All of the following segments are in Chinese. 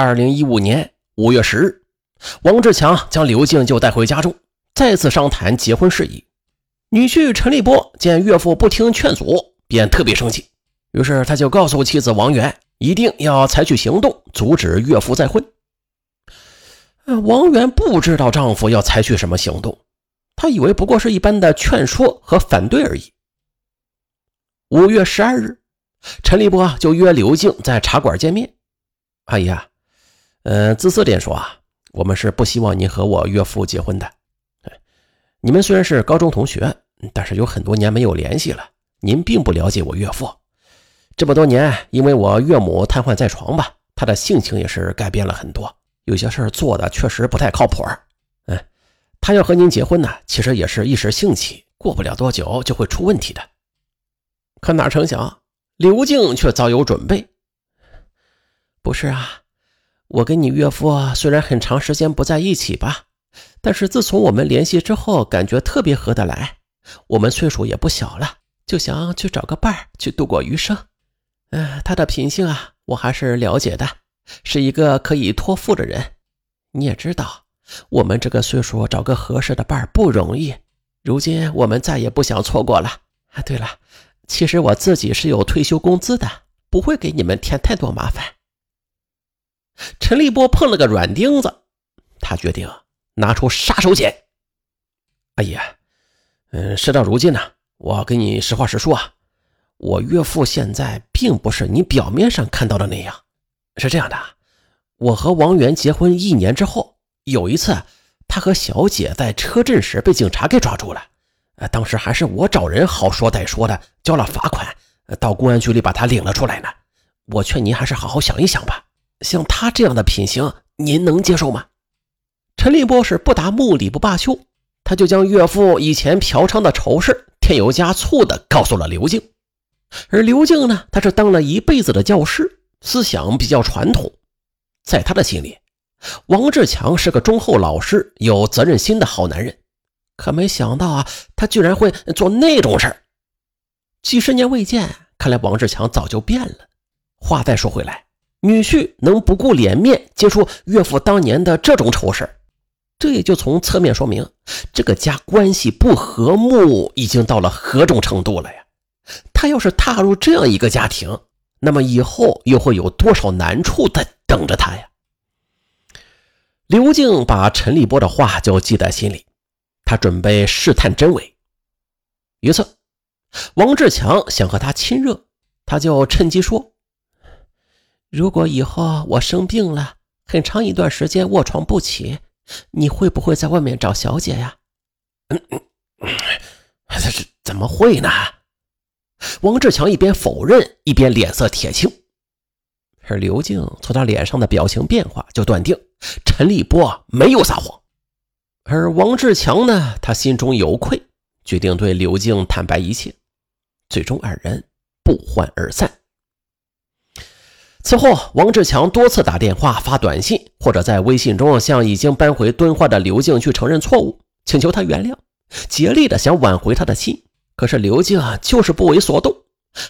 二零一五年五月十日，王志强将刘静就带回家中，再次商谈结婚事宜。女婿陈立波见岳父不听劝阻，便特别生气，于是他就告诉妻子王媛，一定要采取行动阻止岳父再婚。王媛不知道丈夫要采取什么行动，她以为不过是一般的劝说和反对而已。五月十二日，陈立波就约刘静在茶馆见面。阿姨啊，呃，自私点说啊，我们是不希望您和我岳父结婚的。你们虽然是高中同学，但是有很多年没有联系了，您并不了解我岳父。这么多年，因为我岳母瘫痪在床吧，他的性情也是改变了很多。有些事做的确实不太靠谱。嗯，他要和您结婚呢，其实也是一时兴起，过不了多久就会出问题的。可哪成想，刘静却早有准备。不是啊，我跟你岳父虽然很长时间不在一起吧，但是自从我们联系之后，感觉特别合得来。我们岁数也不小了，就想去找个伴儿去度过余生。嗯，他的品性啊，我还是了解的。是一个可以托付的人，你也知道，我们这个岁数找个合适的伴儿不容易。如今我们再也不想错过了。啊，对了，其实我自己是有退休工资的，不会给你们添太多麻烦。陈立波碰了个软钉子，他决定拿出杀手锏。阿姨，嗯，事到如今呢，我跟你实话实说啊，我岳父现在并不是你表面上看到的那样。是这样的，我和王源结婚一年之后，有一次，他和小姐在车震时被警察给抓住了。呃，当时还是我找人好说歹说的交了罚款，到公安局里把他领了出来呢。我劝您还是好好想一想吧。像他这样的品行，您能接受吗？陈立波是不达目的不罢休，他就将岳父以前嫖娼的丑事添油加醋的告诉了刘静。而刘静呢，他是当了一辈子的教师。思想比较传统，在他的心里，王志强是个忠厚老实、有责任心的好男人。可没想到啊，他居然会做那种事儿。几十年未见，看来王志强早就变了。话再说回来，女婿能不顾脸面接触岳父当年的这种丑事这也就从侧面说明这个家关系不和睦已经到了何种程度了呀？他要是踏入这样一个家庭，那么以后又会有多少难处在等着他呀？刘静把陈立波的话就记在心里，他准备试探真伪。一次，王志强想和他亲热，他就趁机说：“如果以后我生病了，很长一段时间卧床不起，你会不会在外面找小姐呀？”“嗯嗯，这这怎么会呢？”王志强一边否认，一边脸色铁青。而刘静从他脸上的表情变化就断定陈立波没有撒谎。而王志强呢，他心中有愧，决定对刘静坦白一切。最终，二人不欢而散。此后，王志强多次打电话、发短信，或者在微信中向已经搬回敦化的刘静去承认错误，请求他原谅，竭力的想挽回他的心。可是刘静就是不为所动，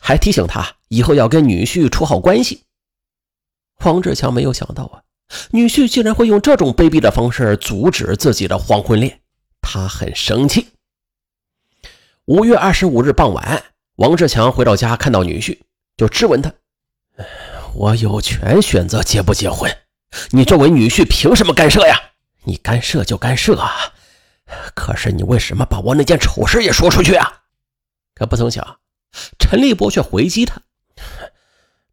还提醒他以后要跟女婿处好关系。王志强没有想到啊，女婿竟然会用这种卑鄙的方式阻止自己的黄昏恋，他很生气。五月二十五日傍晚，王志强回到家，看到女婿，就质问他：“我有权选择结不结婚，你作为女婿凭什么干涉呀？你干涉就干涉啊，可是你为什么把我那件丑事也说出去啊？”可不曾想，陈立波却回击他：“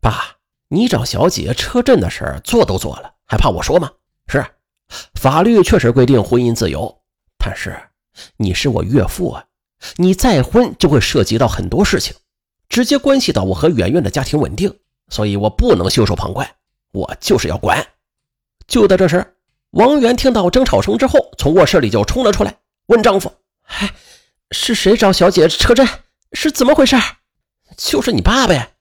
爸，你找小姐车震的事做都做了，还怕我说吗？是，法律确实规定婚姻自由，但是你是我岳父啊，你再婚就会涉及到很多事情，直接关系到我和圆圆的家庭稳定，所以我不能袖手旁观，我就是要管。”就在这时，王源听到争吵声之后，从卧室里就冲了出来，问丈夫：“哎，是谁找小姐车震？”是怎么回事？就是你爸呗。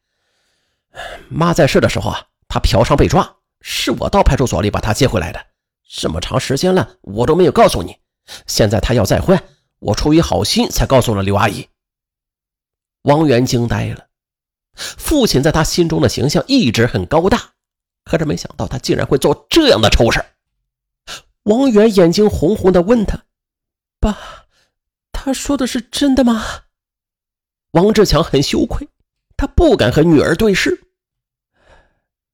妈在世的时候啊，他嫖娼被抓，是我到派出所里把他接回来的。这么长时间了，我都没有告诉你。现在他要再婚，我出于好心才告诉了刘阿姨。王源惊呆了，父亲在他心中的形象一直很高大，可是没想到他竟然会做这样的丑事。王源眼睛红红的问他：“爸，他说的是真的吗？”王志强很羞愧，他不敢和女儿对视。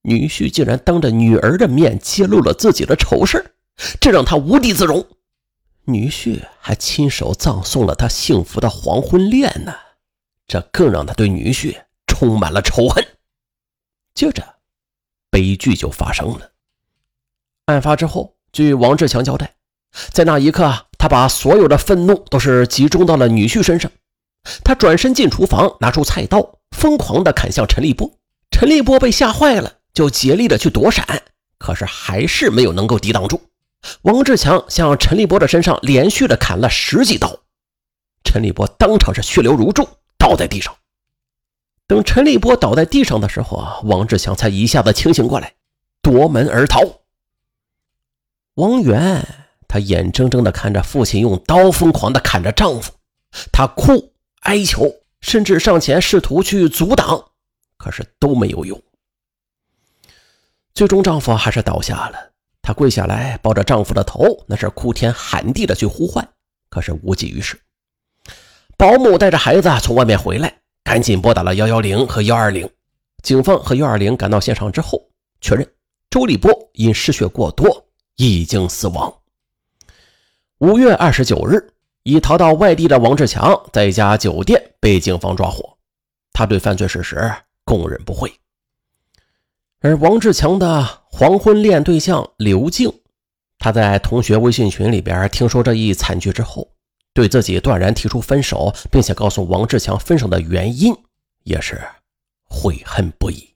女婿竟然当着女儿的面揭露了自己的丑事，这让他无地自容。女婿还亲手葬送了他幸福的黄昏恋呢，这更让他对女婿充满了仇恨。接着，悲剧就发生了。案发之后，据王志强交代，在那一刻，他把所有的愤怒都是集中到了女婿身上。他转身进厨房，拿出菜刀，疯狂地砍向陈立波。陈立波被吓坏了，就竭力的去躲闪，可是还是没有能够抵挡住。王志强向陈立波的身上连续的砍了十几刀，陈立波当场是血流如注，倒在地上。等陈立波倒在地上的时候啊，王志强才一下子清醒过来，夺门而逃。王源，他眼睁睁的看着父亲用刀疯狂的砍着丈夫，他哭哀求，甚至上前试图去阻挡，可是都没有用。最终，丈夫还是倒下了。她跪下来抱着丈夫的头，那是哭天喊地的去呼唤，可是无济于事。保姆带着孩子从外面回来。赶紧拨打了幺幺零和幺二零，警方和幺二零赶到现场之后，确认周立波因失血过多已经死亡。五月二十九日，已逃到外地的王志强在一家酒店被警方抓获，他对犯罪事实供认不讳。而王志强的黄昏恋对象刘静，他在同学微信群里边听说这一惨剧之后。对自己断然提出分手，并且告诉王志强分手的原因，也是悔恨不已。